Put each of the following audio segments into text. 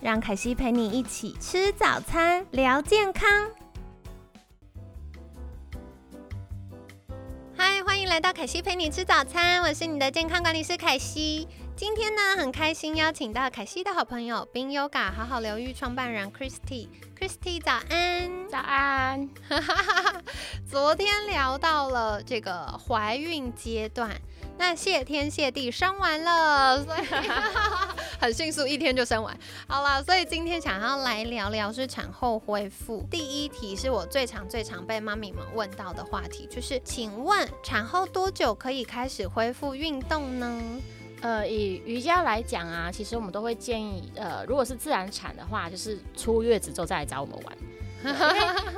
让凯西陪你一起吃早餐，聊健康。嗨，欢迎来到凯西陪你吃早餐，我是你的健康管理师凯西。今天呢，很开心邀请到凯西的好朋友冰 Yoga 好好疗愈创办人 Christy。Christy，早安，早安。昨天聊到了这个怀孕阶段。那谢天谢地生完了，所以 很迅速，一天就生完。好了，所以今天想要来聊聊是产后恢复。第一题是我最常最常被妈咪们问到的话题，就是请问产后多久可以开始恢复运动呢？呃，以瑜伽来讲啊，其实我们都会建议，呃，如果是自然产的话，就是出月子之后再来找我们玩。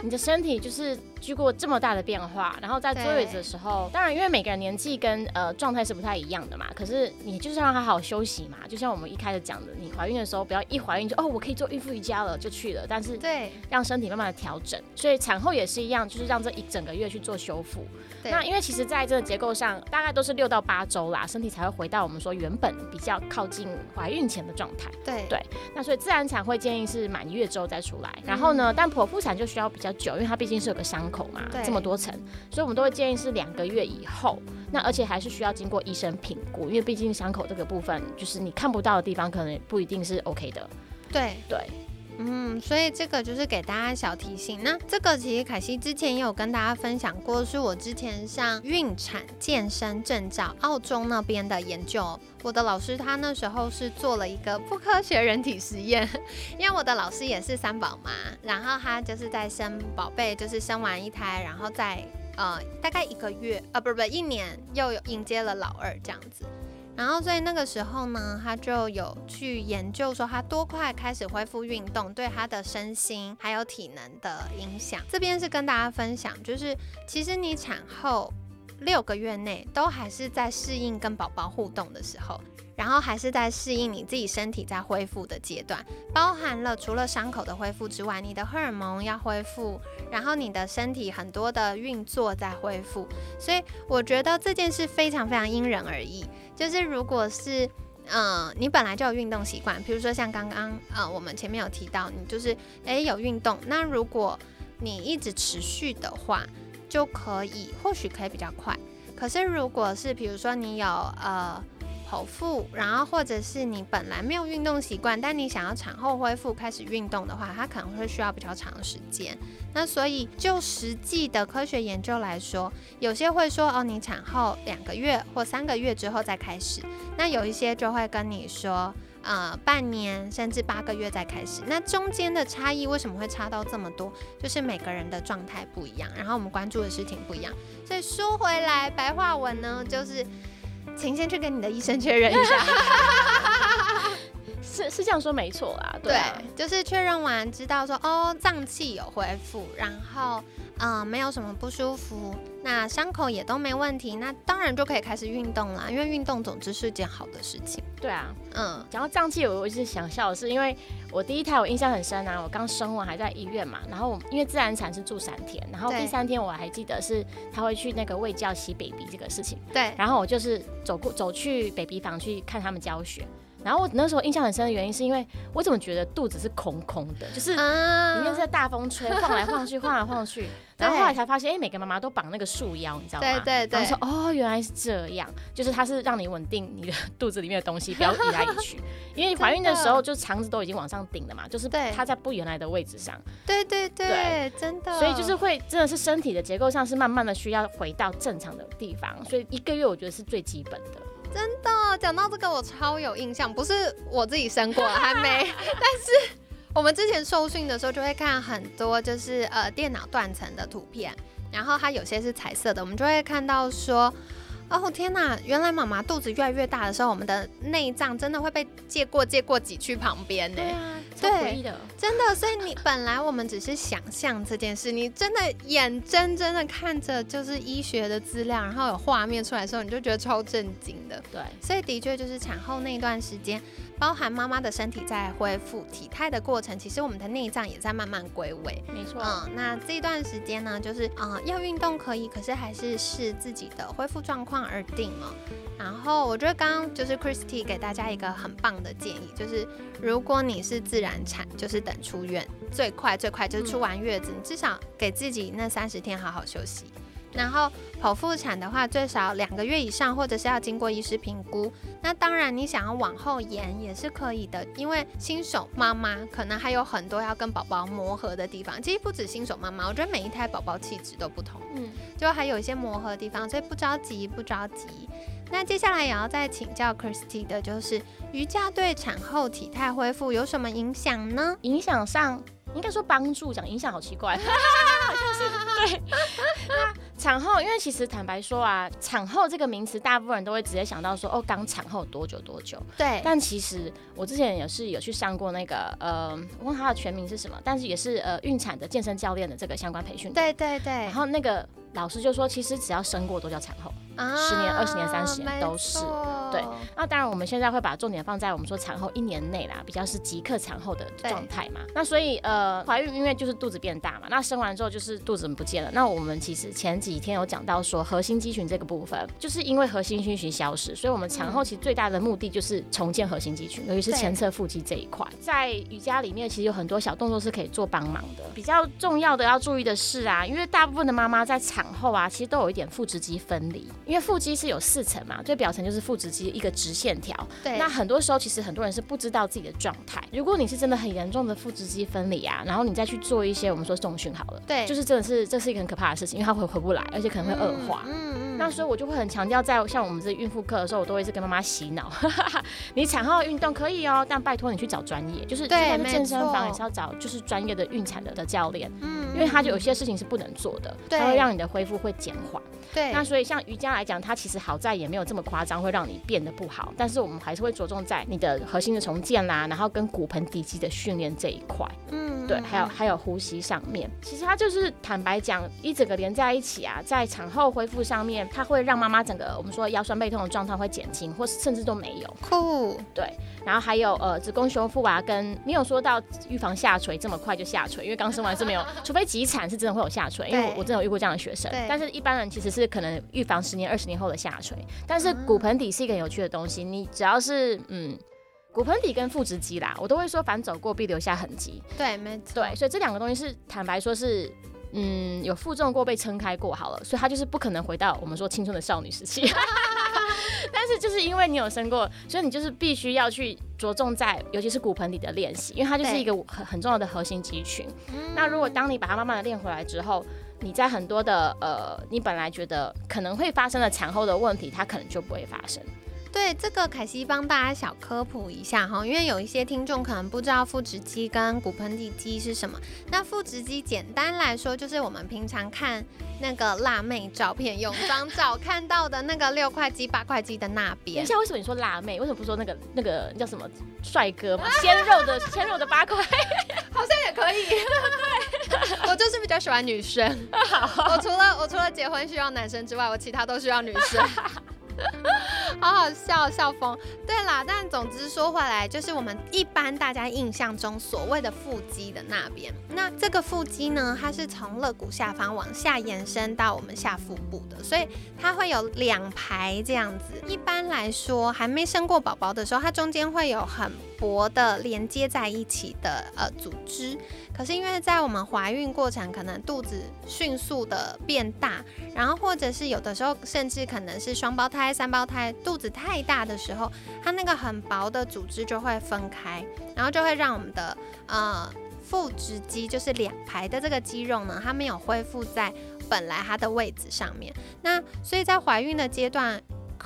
你的身体就是经过这么大的变化，然后在坐月子的时候，当然因为每个人年纪跟呃状态是不太一样的嘛，可是你就是让他好好休息嘛。就像我们一开始讲的，你怀孕的时候不要一怀孕就哦我可以做孕妇瑜伽了就去了，但是对让身体慢慢的调整。所以产后也是一样，就是让这一整个月去做修复。那因为其实在这个结构上，大概都是六到八周啦，身体才会回到我们说原本比较靠近怀孕前的状态。对对，那所以自然产会建议是满月之后再出来，然后呢，但剖腹产就需要比较久，因为它毕竟是有个伤口嘛，这么多层，所以我们都会建议是两个月以后。那而且还是需要经过医生评估，因为毕竟伤口这个部分就是你看不到的地方，可能不一定是 OK 的。对对。嗯，所以这个就是给大家小提醒。那这个其实凯西之前也有跟大家分享过，是我之前上孕产健身证照澳洲那边的研究。我的老师他那时候是做了一个不科学人体实验，因为我的老师也是三宝妈，然后他就是在生宝贝，就是生完一胎，然后在呃大概一个月，呃不不一年，又有迎接了老二这样子。然后，所以那个时候呢，他就有去研究说，他多快开始恢复运动对他的身心还有体能的影响。这边是跟大家分享，就是其实你产后六个月内都还是在适应跟宝宝互动的时候。然后还是在适应你自己身体在恢复的阶段，包含了除了伤口的恢复之外，你的荷尔蒙要恢复，然后你的身体很多的运作在恢复，所以我觉得这件事非常非常因人而异。就是如果是，嗯，你本来就有运动习惯，比如说像刚刚，呃，我们前面有提到，你就是诶有运动，那如果你一直持续的话，就可以或许可以比较快。可是如果是比如说你有呃。剖腹，然后或者是你本来没有运动习惯，但你想要产后恢复开始运动的话，它可能会需要比较长时间。那所以就实际的科学研究来说，有些会说哦，你产后两个月或三个月之后再开始。那有一些就会跟你说，呃，半年甚至八个月再开始。那中间的差异为什么会差到这么多？就是每个人的状态不一样，然后我们关注的事情不一样。所以说回来，白话文呢，就是。请先去跟你的医生确认一下，是是这样说没错啦，对，就是确认完知道说哦脏器有恢复，然后嗯没有什么不舒服。那伤口也都没问题，那当然就可以开始运动啦。因为运动总之是件好的事情。对啊，嗯，讲到胀气，我我一直想笑的是，因为我第一胎我印象很深啊，我刚生完还在医院嘛，然后因为自然产是住三天，然后第三天我还记得是他会去那个喂教洗 baby 这个事情。对，然后我就是走过走去 baby 房去看他们教学。然后我那时候印象很深的原因，是因为我怎么觉得肚子是空空的，就是里面在大风吹，晃来晃去，晃来晃去。然后后来才发现，哎，每个妈妈都绑那个束腰，你知道吗？对对对。然后说，哦，原来是这样，就是它是让你稳定你的 肚子里面的东西，不要移来移去。因为怀孕的时候，就肠子都已经往上顶了嘛，就是它在不原来的位置上。对对对，真的。所以就是会真的是身体的结构上是慢慢的需要回到正常的地方，所以一个月我觉得是最基本的。真的，讲到这个我超有印象，不是我自己生过，还没。但是我们之前受训的时候，就会看很多就是呃电脑断层的图片，然后它有些是彩色的，我们就会看到说，哦天哪，原来妈妈肚子越来越大的时候，我们的内脏真的会被借过借过挤去旁边呢。对啊，对的，真的。所以你本来我们只是想象这件事，你真的眼睁睁的看着就是医学的资料，然后有画面出来的时候，你就觉得超震惊的。对，所以的确就是产后那一段时间。包含妈妈的身体在恢复体态的过程，其实我们的内脏也在慢慢归位。没错，嗯，那这段时间呢，就是啊，要运动可以，可是还是视自己的恢复状况而定哦。然后我觉得刚刚就是 Christy 给大家一个很棒的建议，就是如果你是自然产，就是等出院，最快最快就是出完月子，你至少给自己那三十天好好休息。然后剖腹产的话，最少两个月以上，或者是要经过医师评估。那当然，你想要往后延也是可以的，因为新手妈妈可能还有很多要跟宝宝磨合的地方。其实不止新手妈妈，我觉得每一胎宝宝气质都不同，嗯，就还有一些磨合的地方，所以不着急，不着急。那接下来也要再请教 Christy 的就是，瑜伽对产后体态恢复有什么影响呢？影响上应该说帮助，讲影响好奇怪，好像是对。产后，因为其实坦白说啊，产后这个名词，大部分人都会直接想到说，哦，刚产后多久多久。对。但其实我之前也是有去上过那个，呃，问他的全名是什么，但是也是呃孕产的健身教练的这个相关培训。对对对。然后那个。老师就说，其实只要生过都叫产后，十年、二十年、三十年都是。对，那当然我们现在会把重点放在我们说产后一年内啦，比较是即刻产后的状态嘛。那所以呃，怀孕因为就是肚子变大嘛，那生完之后就是肚子不见了。那我们其实前几天有讲到说，核心肌群这个部分，就是因为核心肌群消失，所以我们产后其实最大的目的就是重建核心肌群，尤其是前侧腹肌这一块。在瑜伽里面其实有很多小动作是可以做帮忙的。比较重要的要注意的是啊，因为大部分的妈妈在产产后啊，其实都有一点腹直肌分离，因为腹肌是有四层嘛，最表层就是腹直肌一个直线条。对。那很多时候其实很多人是不知道自己的状态。如果你是真的很严重的腹直肌分离啊，然后你再去做一些我们说重训好了，对，就是真的是这是一个很可怕的事情，因为它会回不来，而且可能会恶化。嗯嗯。那所以我就会很强调，在像我们这孕妇课的时候，我都会是跟妈妈洗脑，你产后运动可以哦，但拜托你去找专业，就是对健身房也是要找就是专业的孕产的的教练。嗯。因为他就有些事情是不能做的，它会让你的恢复会减缓。对，那所以像瑜伽来讲，它其实好在也没有这么夸张，会让你变得不好。但是我们还是会着重在你的核心的重建啦，然后跟骨盆底肌的训练这一块。嗯，对，还有还有呼吸上面，其实它就是坦白讲，一整个连在一起啊，在产后恢复上面，它会让妈妈整个我们说腰酸背痛的状态会减轻，或甚至都没有。酷，对。然后还有呃子宫修复啊，跟没有说到预防下垂这么快就下垂，因为刚生完是没有，除非急产是真的会有下垂，因为我我真的有遇过这样的学生。但是一般人其实是可能预防十年、二十年后的下垂。但是骨盆底是一个很有趣的东西，你只要是嗯骨盆底跟腹直肌啦，我都会说反走过必留下痕迹。对，没错。对，所以这两个东西是坦白说是嗯有负重过被撑开过好了，所以它就是不可能回到我们说青春的少女时期。但是就是因为你有生过，所以你就是必须要去着重在，尤其是骨盆底的练习，因为它就是一个很很重要的核心肌群。那如果当你把它慢慢的练回来之后，你在很多的呃，你本来觉得可能会发生的产后的问题，它可能就不会发生。对这个，凯西帮大家小科普一下哈，因为有一些听众可能不知道腹直肌跟骨盆底肌是什么。那腹直肌简单来说，就是我们平常看那个辣妹照片、泳装照 看到的那个六块肌、八块肌的那边。等一下，为什么你说辣妹？为什么不说那个那个叫什么帅哥嘛？鲜肉的鲜肉的八块，好像也可以。对，我就是比较喜欢女生。我除了我除了结婚需要男生之外，我其他都需要女生。好好笑，笑疯。对啦，但总之说回来，就是我们一般大家印象中所谓的腹肌的那边，那这个腹肌呢，它是从肋骨下方往下延伸到我们下腹部的，所以它会有两排这样子。一般来说，还没生过宝宝的时候，它中间会有很薄的连接在一起的呃组织。可是因为在我们怀孕过程，可能肚子迅速的变大，然后或者是有的时候甚至可能是双胞胎、三胞胎，肚子太大的时候，它那个很薄的组织就会分开，然后就会让我们的呃腹直肌，就是两排的这个肌肉呢，它没有恢复在本来它的位置上面。那所以在怀孕的阶段。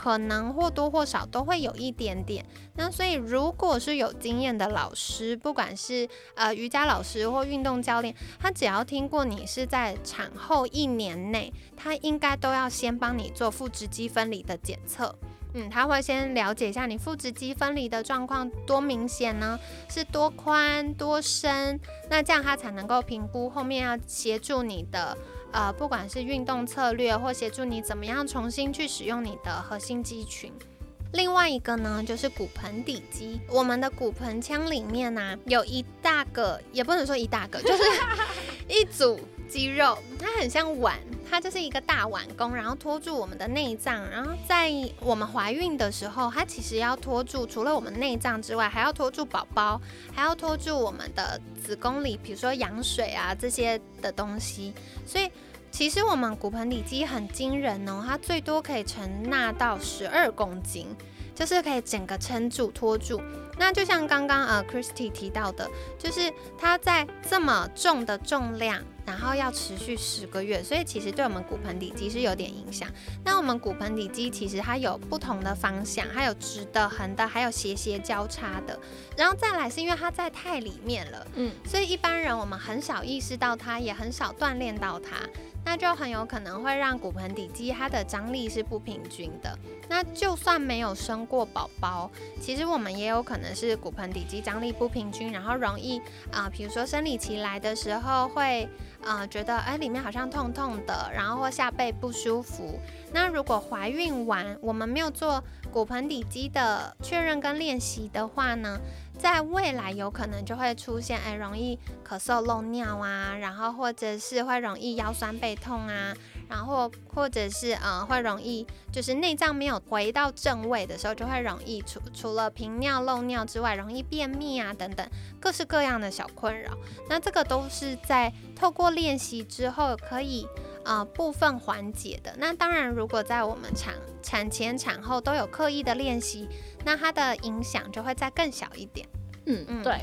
可能或多或少都会有一点点。那所以如果是有经验的老师，不管是呃瑜伽老师或运动教练，他只要听过你是在产后一年内，他应该都要先帮你做腹直肌分离的检测。嗯，他会先了解一下你腹直肌分离的状况多明显呢？是多宽多深？那这样他才能够评估后面要协助你的呃，不管是运动策略或协助你怎么样重新去使用你的核心肌群。另外一个呢，就是骨盆底肌。我们的骨盆腔里面呢，有一大个，也不能说一大个，就是 一组肌肉，它很像碗，它就是一个大碗弓，然后托住我们的内脏。然后在我们怀孕的时候，它其实要托住，除了我们内脏之外，还要托住宝宝，还要托住我们的子宫里，比如说羊水啊这些的东西。所以。其实我们骨盆底肌很惊人哦，它最多可以承纳到十二公斤，就是可以整个撑住托住。那就像刚刚呃 Christy 提到的，就是它在这么重的重量，然后要持续十个月，所以其实对我们骨盆底肌是有点影响。那我们骨盆底肌其实它有不同的方向，还有直的、横的，还有斜斜交叉的。然后再来是因为它在太里面了，嗯，所以一般人我们很少意识到它，也很少锻炼到它。那就很有可能会让骨盆底肌它的张力是不平均的。那就算没有生过宝宝，其实我们也有可能是骨盆底肌张力不平均，然后容易啊，比如说生理期来的时候会啊觉得哎里面好像痛痛的，然后或下背不舒服。那如果怀孕完我们没有做骨盆底肌的确认跟练习的话呢？在未来有可能就会出现，哎，容易咳嗽漏尿啊，然后或者是会容易腰酸背痛啊，然后或者是呃会容易就是内脏没有回到正位的时候，就会容易除除了频尿漏尿之外，容易便秘啊等等各式各样的小困扰。那这个都是在透过练习之后可以呃部分缓解的。那当然，如果在我们产产前产后都有刻意的练习。那它的影响就会再更小一点。嗯嗯，对。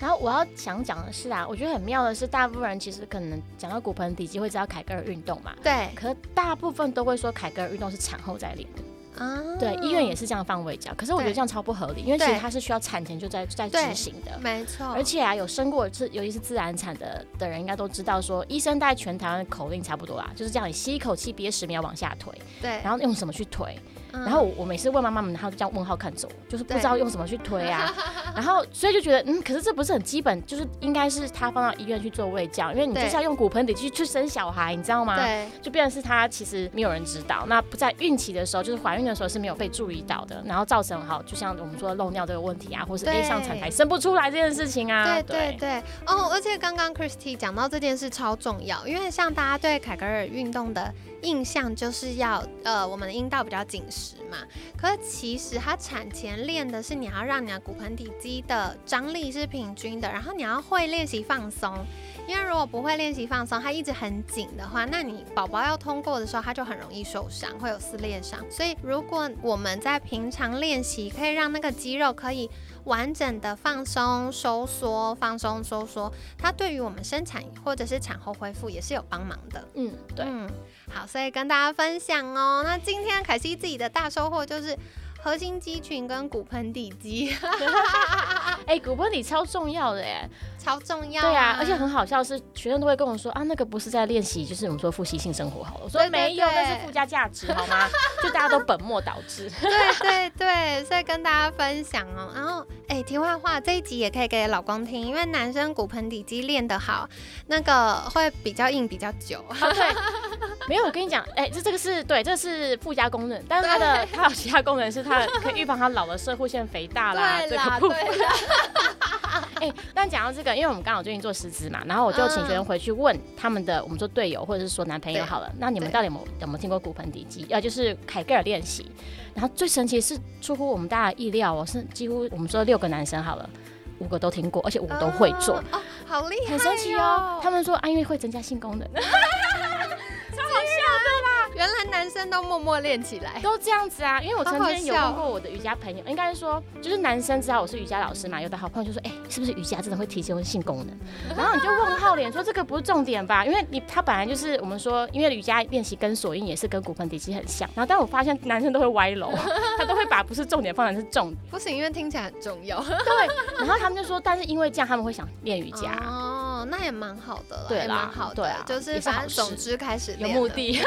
然后我要想讲的是啊，我觉得很妙的是，大部分人其实可能讲到骨盆底肌会知道凯格尔运动嘛。对。可大部分都会说凯格尔运动是产后在练的。啊。对，医院也是这样放胃角，可是我觉得这样超不合理，因为其实它是需要产前就在在执行的。没错。而且啊，有生过是尤其是自然产的的人应该都知道，说医生带全台湾的口令差不多啦，就是这样，你吸一口气憋十秒往下推。对。然后用什么去推？然后我每次问妈妈们，她就这样问号看着我，就是不知道用什么去推啊。然后所以就觉得，嗯，可是这不是很基本，就是应该是他放到医院去做喂教，因为你就是要用骨盆底去去生小孩，你知道吗？对。就变成是他其实没有人知道，那不在孕期的时候，就是怀孕的时候是没有被注意到的，然后造成好，就像我们说漏尿这个问题啊，或是 A 上产台生不出来这件事情啊。对对对。哦，而且刚刚 Christy 讲到这件事超重要，因为像大家对凯格尔运动的。印象就是要呃，我们的阴道比较紧实嘛。可是其实它产前练的是你要让你的骨盆底肌的张力是平均的，然后你要会练习放松。因为如果不会练习放松，它一直很紧的话，那你宝宝要通过的时候，它就很容易受伤，会有撕裂伤。所以如果我们在平常练习，可以让那个肌肉可以。完整的放松、收缩、放松、收缩，它对于我们生产或者是产后恢复也是有帮忙的。嗯，对。嗯，好，所以跟大家分享哦。那今天凯西自己的大收获就是核心肌群跟骨盆底肌。哎，骨盆底超重要的耶。超重要，对啊，而且很好笑是，学生都会跟我说啊，那个不是在练习，就是我们说复习性生活好了。我说没有，那是附加价值，好吗？就大家都本末倒置。对对对，所以跟大家分享哦。然后，哎，题外话，这一集也可以给老公听，因为男生骨盆底肌练得好，那个会比较硬比较久。对，没有，我跟你讲，哎，这这个是对，这是附加功能，但是它的它有其他功能，是它可以预防他老了社会腺肥大 啦，这个部分。哎，但讲到这个，因为我们刚好最近做师资嘛，然后我就请学生回去问他们的，我们说队友或者是说男朋友好了，那你们到底有没有有没有听过骨盆底肌？要就是凯格尔练习。然后最神奇是出乎我们大家意料哦，是几乎我们说六个男生好了，五个都听过，而且五个都会做，好厉害，很神奇哦。他们说啊，因为会增加性功能。都默默练起来。都这样子啊，因为我曾经有问过我的瑜伽朋友，应该是说，就是男生知道我是瑜伽老师嘛，有的好朋友就说，哎、是不是瑜伽真的会提升性功能？然后你就问号脸说这个不是重点吧？因为你他本来就是我们说，因为瑜伽练习跟锁印也是跟骨盆底肌很像，然后但我发现男生都会歪楼，他都会把不是重点放成是重点，不行，因为听起来很重要。对，然后他们就说，但是因为这样他们会想练瑜伽。哦，那也蛮好的了，对啦也蛮好的，对啊就是反正总之开始有。目的，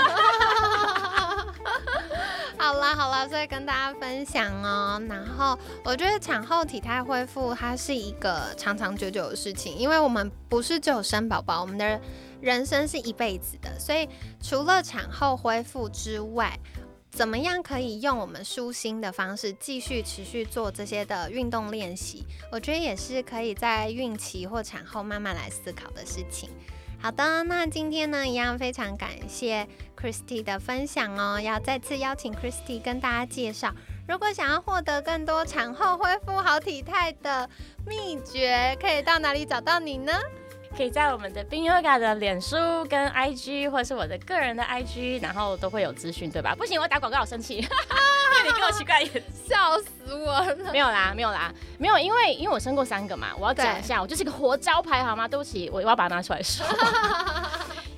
好啦好啦，所以跟大家分享哦。然后我觉得产后体态恢复它是一个长长久久的事情，因为我们不是只有生宝宝，我们的人生是一辈子的，所以除了产后恢复之外，怎么样可以用我们舒心的方式继续持续做这些的运动练习？我觉得也是可以在孕期或产后慢慢来思考的事情。好的，那今天呢，一样非常感谢 Christy 的分享哦，要再次邀请 Christy 跟大家介绍，如果想要获得更多产后恢复好体态的秘诀，可以到哪里找到你呢？可以在我们的冰 yoga 的脸书跟 IG，或者是我的个人的 IG，然后都会有资讯，对吧？不行，我打广告，我生气，因 为你给我奇怪的眼笑死我了！没有啦，没有啦，没有，因为因为我生过三个嘛，我要讲一下，我就是一个活招牌，好吗？对不起，我我要把它拿出来说。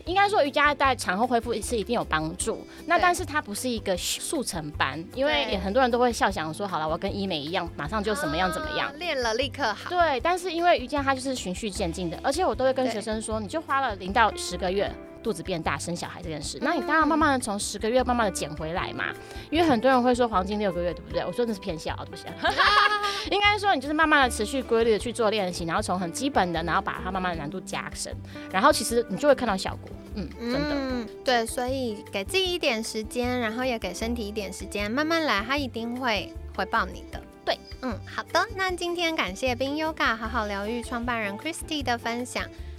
应该说瑜伽在产后恢复是一定有帮助，那但是它不是一个速成班，因为也很多人都会笑想说，好了，我跟医美一样，马上就怎么样怎么样啊。练了立刻好。对，但是因为瑜伽它就是循序渐进的，而且我都会跟学生说，你就花了零到十个月。肚子变大生小孩这件事，那你当嗯然慢慢的从十个月慢慢的减回来嘛，因为很多人会说黄金六个月，对不对？我说那是偏小，对不起。应该说你就是慢慢的持续规律的去做练习，然后从很基本的，然后把它慢慢的难度加深，然后其实你就会看到效果。嗯，真的。嗯，对，所以给自己一点时间，然后也给身体一点时间，慢慢来，它一定会回报你的。对，嗯，好的，那今天感谢冰 Yoga 好好疗愈创办人 Christy 的分享，